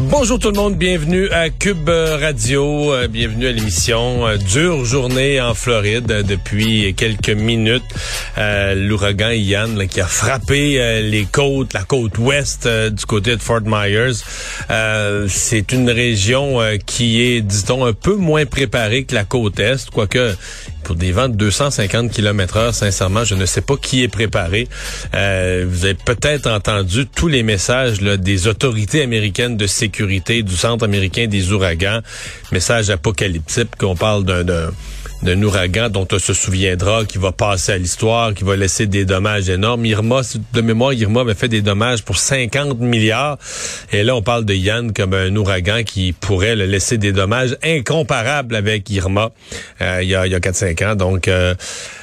Bonjour tout le monde, bienvenue à Cube Radio, euh, bienvenue à l'émission. Euh, dure journée en Floride euh, depuis quelques minutes. L'ouragan Ian qui a frappé les côtes, la côte ouest du côté de Fort Myers. C'est une région qui est, dit-on, un peu moins préparée que la côte est, quoique pour des vents de 250 km heure, sincèrement, je ne sais pas qui est préparé. Euh, vous avez peut-être entendu tous les messages des autorités américaines de sécurité, du Centre américain des ouragans, messages apocalyptiques qu'on parle d'un d'un ouragan dont on se souviendra, qui va passer à l'histoire, qui va laisser des dommages énormes. Irma, de mémoire, Irma avait fait des dommages pour 50 milliards. Et là, on parle de Yann comme un ouragan qui pourrait le laisser des dommages incomparables avec Irma euh, il y a, il y a 4-5 ans. Donc, euh,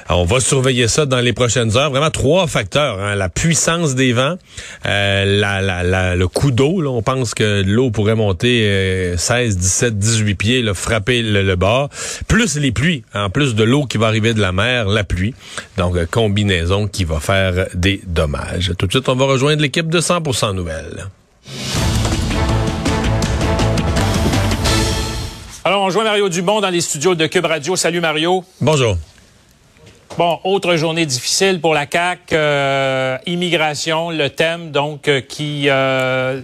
on va surveiller ça dans les prochaines heures. Vraiment trois facteurs. Hein. La puissance des vents, euh, la, la, le coup d'eau. On pense que l'eau pourrait monter 16, 17, 18 pieds, là, frapper le, bord. Plus les pluies. En plus de l'eau qui va arriver de la mer, la pluie. Donc, euh, combinaison qui va faire des dommages. Tout de suite, on va rejoindre l'équipe de 100% Nouvelles. Alors, on joint Mario Dubon dans les studios de Cube Radio. Salut Mario. Bonjour. Bon, autre journée difficile pour la CAC, euh, immigration, le thème donc euh, qui, euh,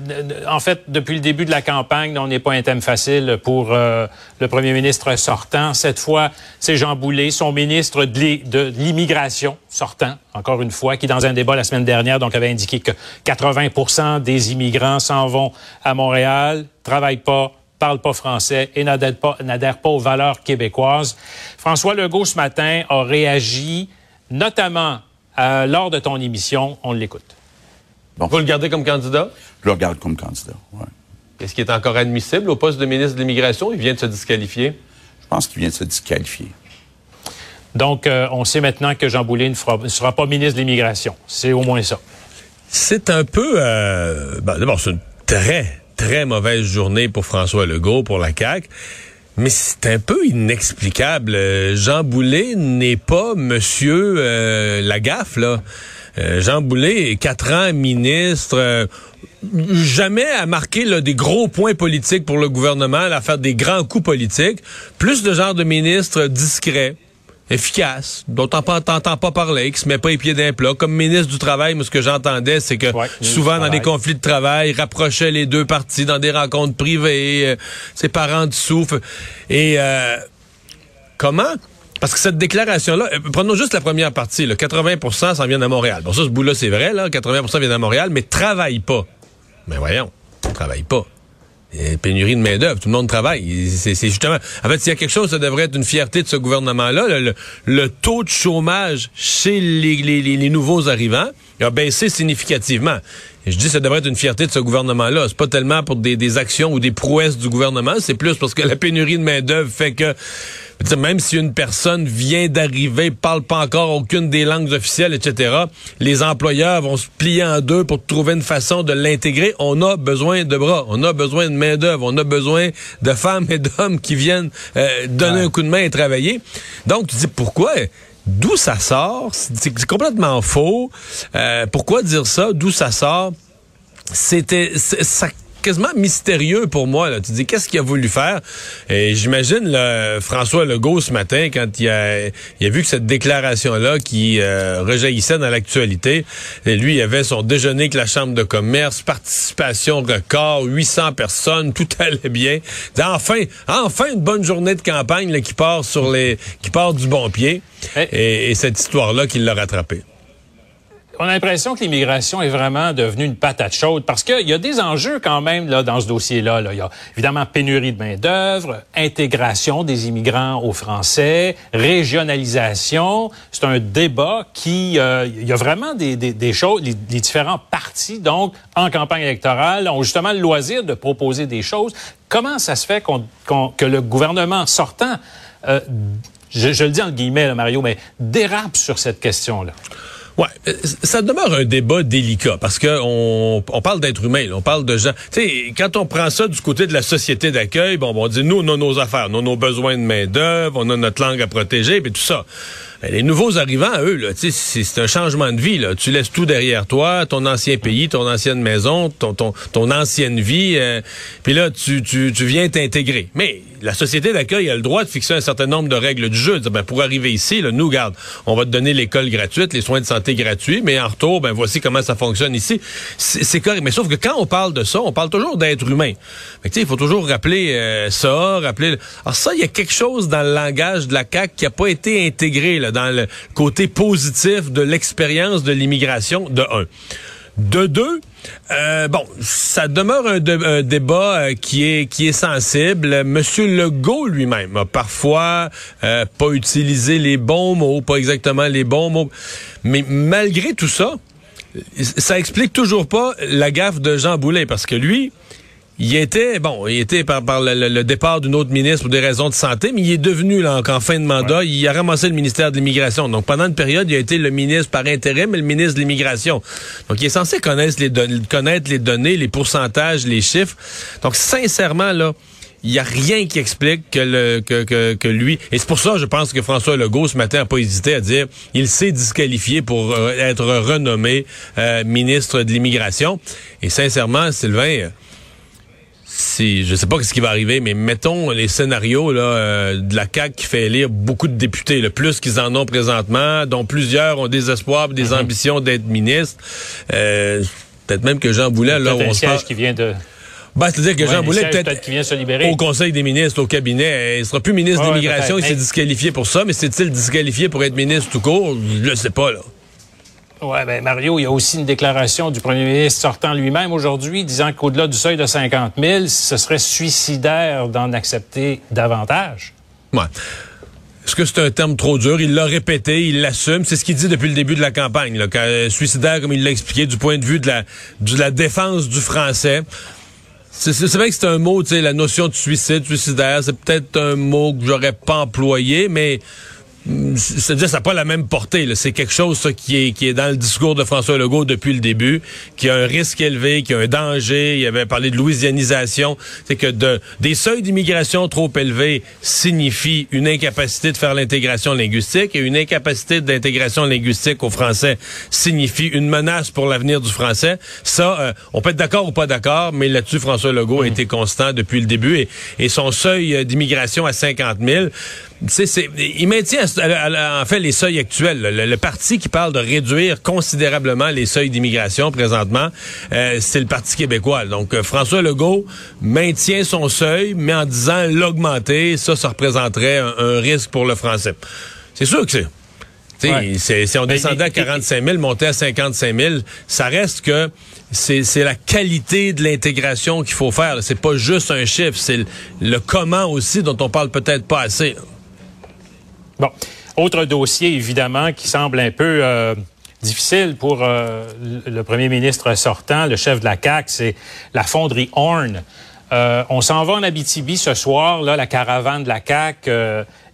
en fait, depuis le début de la campagne, on n'est pas un thème facile pour le premier ministre sortant. Cette fois, c'est Jean Boulet, son ministre de l'immigration sortant, encore une fois, qui dans un débat la semaine dernière donc avait indiqué que 80% des immigrants s'en vont à Montréal, travaillent pas, parle pas français et n'adhère pas, pas aux valeurs québécoises. François Legault, ce matin, a réagi, notamment euh, lors de ton émission. On l'écoute. Bon. Vous le gardez comme candidat? Je le regarde comme candidat, oui. Est-ce qu'il est encore admissible au poste de ministre de l'Immigration? Il vient de se disqualifier? Je pense qu'il vient de se disqualifier. Donc, euh, on sait maintenant que Jean Boulet ne, sera pas ministre de l'Immigration. C'est au moins ça. C'est un peu... Euh, ben, D'abord, c'est une très, très mauvaise journée pour François Legault, pour la CAQ. Mais c'est un peu inexplicable. Euh, Jean Boulet n'est pas Monsieur euh, Lagaffe. Euh, Jean Boulet, quatre ans ministre, jamais à marquer là, des gros points politiques pour le gouvernement, à faire des grands coups politiques. Plus de genre de ministre discret efficace, dont t'entends pas parler, qui se met pas les pieds d'un plat. Comme ministre du Travail, moi, ce que j'entendais, c'est que souvent dans des conflits de travail, il rapprochait les deux parties dans des rencontres privées, euh, ses parents souffle. Et euh, comment? Parce que cette déclaration-là, euh, prenons juste la première partie, là, 80% s'en viennent à Montréal. Bon, ça, ce bout-là, c'est vrai, là, 80% viennent à Montréal, mais travaille pas. Mais voyons, travaille pas pénurie de main-d'œuvre, tout le monde travaille. C'est justement. En fait, s'il y a quelque chose, ça devrait être une fierté de ce gouvernement-là. Le, taux de chômage chez les, les, nouveaux arrivants a baissé significativement. Je dis ça devrait être une fierté de ce gouvernement-là. C'est pas tellement pour des, des actions ou des prouesses du gouvernement, c'est plus parce que la pénurie de main-d'œuvre fait que même si une personne vient d'arriver, parle pas encore aucune des langues officielles, etc., les employeurs vont se plier en deux pour trouver une façon de l'intégrer. On a besoin de bras, on a besoin de main d'œuvre, on a besoin de femmes et d'hommes qui viennent euh, donner un coup de main et travailler. Donc tu dis pourquoi? D'où ça sort? C'est complètement faux. Euh, pourquoi dire ça? D'où ça sort? C'était ça quasiment mystérieux pour moi. Là. Tu dis, qu'est-ce qu'il a voulu faire? Et j'imagine François Legault ce matin, quand il a, il a vu que cette déclaration-là qui euh, rejaillissait dans l'actualité, lui, il avait son déjeuner avec la Chambre de commerce, participation record, 800 personnes, tout allait bien. Enfin, enfin une bonne journée de campagne là, qui part sur les, qui part du bon pied. Et, et cette histoire-là qui l'a rattrapé on a l'impression que l'immigration est vraiment devenue une patate chaude parce qu'il y a des enjeux quand même là, dans ce dossier-là. Il y a évidemment pénurie de main-d'œuvre, intégration des immigrants aux Français, régionalisation. C'est un débat qui. Euh, il y a vraiment des, des, choses. Les, différents partis, donc, en campagne électorale, ont justement le loisir de proposer des choses. Comment ça se fait qu'on, que le gouvernement sortant euh, je, le dis en guillemets, Mario, mais dérape sur cette question-là? Ouais, euh, ça demeure un débat délicat parce que on, parle d'être humain, on parle de gens. Tu sais, quand on prend ça du côté de la société d'accueil, bon, on dit nous, on a nos affaires, on a nos besoins de main d'œuvre, on a notre langue à protéger, puis tout ça. Ben, les nouveaux arrivants, eux, là, c'est un changement de vie. Là. Tu laisses tout derrière toi, ton ancien pays, ton ancienne maison, ton, ton, ton ancienne vie. Euh, puis là, tu, tu, tu viens t'intégrer. Mais la société d'accueil a le droit de fixer un certain nombre de règles du jeu. ben, pour arriver ici, là, nous, garde, on va te donner l'école gratuite, les soins de santé gratuits, mais en retour, ben voici comment ça fonctionne ici. C'est correct. Mais sauf que quand on parle de ça, on parle toujours d'être humain. Il faut toujours rappeler euh, ça, rappeler... Alors ça, il y a quelque chose dans le langage de la CAQ qui a pas été intégré là, dans le côté positif de l'expérience de l'immigration, de un. De deux, euh, bon, ça demeure un, débat euh, qui est qui est sensible. Monsieur Legault lui-même a parfois euh, pas utilisé les bons mots, pas exactement les bons mots, mais malgré tout ça, ça explique toujours pas la gaffe de Jean Boulet parce que lui, il était, bon, il était par, par le, départ d'une autre ministre pour des raisons de santé, mais il est devenu, là, en, fin de mandat, il a ramassé le ministère de l'Immigration. Donc, pendant une période, il a été le ministre par intérim, mais le ministre de l'Immigration. Donc, il est censé connaître les, connaître les données, les pourcentages, les chiffres. Donc, sincèrement, là, il n'y a rien qui explique que, le, que, que, que lui... Et c'est pour ça, je pense que François Legault, ce matin, n'a pas hésité à dire il s'est disqualifié pour euh, être renommé euh, ministre de l'Immigration. Et sincèrement, Sylvain si je sais pas ce qui va arriver, mais mettons les scénarios là, euh, de la CAQ qui fait élire beaucoup de députés, le plus qu'ils en ont présentement, dont plusieurs ont des espoirs, des mhm. ambitions d'être ministres. Euh, peut-être même que Jean Boulet, là, on se parle... qui vient de ben, c'est-à-dire que Jean Boulet, peut-être au Conseil des ministres, au cabinet, il sera plus ministre de l'immigration, il s'est disqualifié pour ça, mais c'est-il disqualifié pour être ministre tout court? Je ne sais pas, là. Oui, ben Mario, il y a aussi une déclaration du premier ministre sortant lui-même aujourd'hui disant qu'au-delà du seuil de 50 000, ce serait suicidaire d'en accepter davantage. Ouais. Est-ce que c'est un terme trop dur? Il l'a répété, il l'assume. C'est ce qu'il dit depuis le début de la campagne. Là, euh, suicidaire, comme il l'a expliqué, du point de vue de la, de la défense du français. C'est vrai que c'est un mot, tu sais, la notion de suicide, suicidaire, c'est peut-être un mot que j'aurais pas employé, mais c'est-à-dire ça n'a pas la même portée. C'est quelque chose ça, qui, est, qui est dans le discours de François Legault depuis le début, qui a un risque élevé, qui a un danger. Il avait parlé de louisianisation. C'est que de, des seuils d'immigration trop élevés signifient une incapacité de faire l'intégration linguistique et une incapacité d'intégration linguistique au français signifie une menace pour l'avenir du français. Ça, euh, on peut être d'accord ou pas d'accord, mais là-dessus, François Legault a mm. été constant depuis le début et, et son seuil euh, d'immigration à 50 000 c'est, il maintient en fait les seuils actuels. Le, parti qui parle de réduire considérablement les seuils d'immigration présentement, euh, c'est le Parti québécois. Donc euh, François Legault maintient son seuil, mais en disant l'augmenter, ça, ça représenterait un, risque pour le français. C'est sûr que c'est. si on descendait à 45 000, montait à 55 000, ça reste que c'est la qualité de l'intégration qu'il faut faire. C'est pas juste un chiffre, c'est le, le, comment aussi dont on parle peut-être pas assez. Bon. Autre dossier, évidemment, qui semble un peu euh, difficile pour euh, le premier ministre sortant, le chef de la CAQ, c'est la fonderie Horn. Euh, on s'en va en Abitibi ce soir, là, la caravane de la CAQ.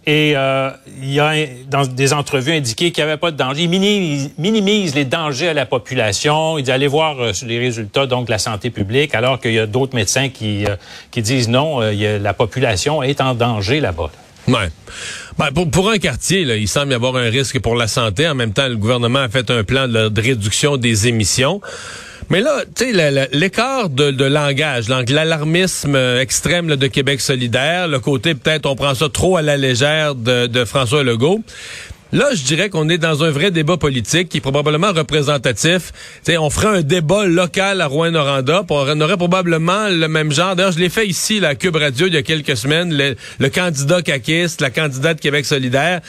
et il y a dans des entrevues indiqué qu'il n'y avait pas de danger. Il minimise, les dangers à la population. Il dit voir les résultats donc de la santé publique, alors qu'il y a d'autres médecins qui, qui disent non, la population est en danger là-bas. Ben, pour, pour, un quartier, il semble y avoir un risque pour la santé. En même temps, le gouvernement a fait un plan de, réduction des émissions. Mais là, tu sais, l'écart de, de, langage, l'alarmisme euh, extrême de Québec solidaire, le côté peut-être on prend ça trop à la légère de François Legault. Là, je dirais qu'on est dans un vrai débat politique qui est probablement représentatif. On ferait un débat local à Rouen-Noranda, on aurait probablement le même genre. D'ailleurs, je l'ai fait ici, la Cube Radio, il y a quelques semaines, le, candidat caquiste, la candidate Québec solidaire.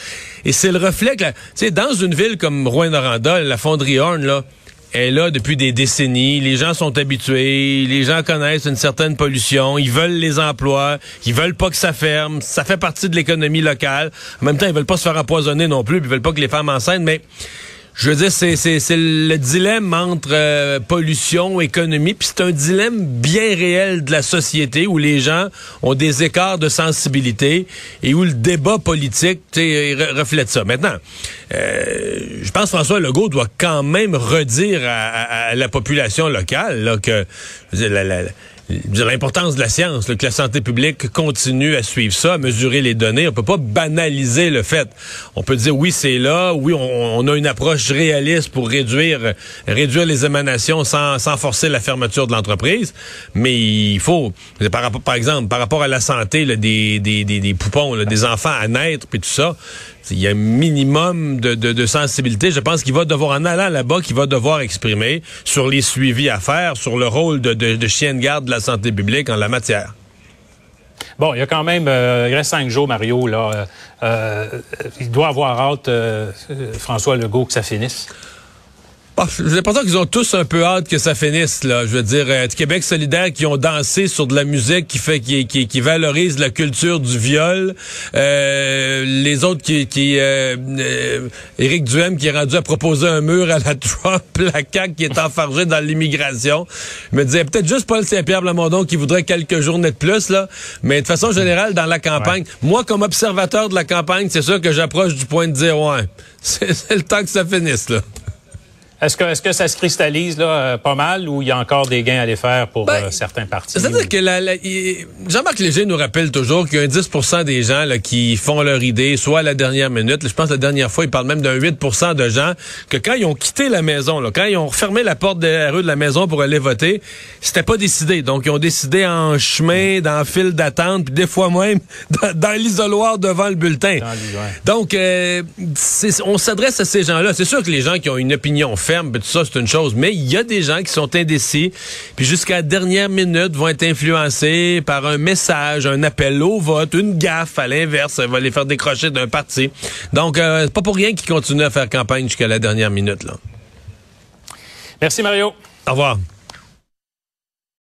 Et c'est le reflet que, dans une ville comme Rouen-Noranda, la fonderie Horn, là, est là depuis des décennies. Les gens sont habitués, les gens connaissent une certaine pollution, ils veulent les emplois, ils veulent pas que ça ferme. Ça fait partie de l'économie locale. En même temps, ils veulent pas se faire empoisonner non plus, puis ils veulent pas que les femmes enceintes. Mais je veux dire, c'est, c'est, le dilemme entre euh, pollution, économie, puis c'est un dilemme bien réel de la société où les gens ont des écarts de sensibilité et où le débat politique reflète ça. Maintenant, euh, je pense que François Legault doit quand même redire à, la population locale là, que la, la, l'importance de la science, que la santé publique continue à suivre ça, à mesurer les données. On peut pas banaliser le fait. On peut dire oui, c'est là, oui, on, a une approche réaliste pour réduire réduire les émanations sans, sans forcer la fermeture de l'entreprise, mais il faut, par, par exemple, par rapport à la santé des, des, des, des, poupons, des enfants à naître, puis tout ça, il y a un minimum de, de, sensibilité. Je pense qu'il va devoir, en allant là-bas, qu'il va devoir exprimer sur les suivis à faire, sur le rôle de, de, chien de garde de la santé publique en la matière. Bon, il y a quand même, euh, il reste cinq jours, Mario. Là, euh, euh il doit avoir hâte, François Legault, que ça finisse. Oh, J'ai l'impression qu'ils ont tous un peu hâte que ça finisse. Là. Je veux dire, euh, Québec solidaire qui ont dansé sur de la musique qui fait qui, qui, qui valorise la culture du viol. Euh, les autres qui... qui euh, euh, Éric Duhem qui est rendu à proposer un mur à la Trump, la CAQ qui est enfargée dans l'immigration. Je me disais peut-être juste Paul Saint-Pierre Blamondon qui voudrait quelques journées de plus. là. Mais de façon générale, dans la campagne, moi, comme observateur de la campagne, c'est sûr que j'approche du point de dire, ouais, c'est le temps que ça finisse. là. Est-ce que, est-ce que ça se cristallise là, euh, pas mal ou il y a encore des gains à aller faire pour ben, euh, certains partis? C'est-à-dire que la, Jean-Marc Léger nous rappelle toujours qu'il y a un 10% des gens là, qui font leur idée soit à la dernière minute. Je pense que la dernière fois, il parle même d'un 8% de gens que quand ils ont quitté la maison, là, quand ils ont refermé la porte de la rue de la maison pour aller voter, c'était pas décidé. Donc, ils ont décidé en chemin, dans le fil d'attente, puis des fois même dans, l'isoloir devant le bulletin. Donc, euh, on s'adresse à ces gens-là. C'est sûr que les gens qui ont une opinion ferme, tout ça, c'est une chose. Mais il y a des gens qui sont indécis, puis jusqu'à la dernière minute vont être influencés par un message, un appel au vote, une gaffe à l'inverse, ça va les faire décrocher d'un parti. Donc, euh, c'est pas pour rien qu'ils continuent à faire campagne jusqu'à la dernière minute. Là. Merci, Mario. Au revoir.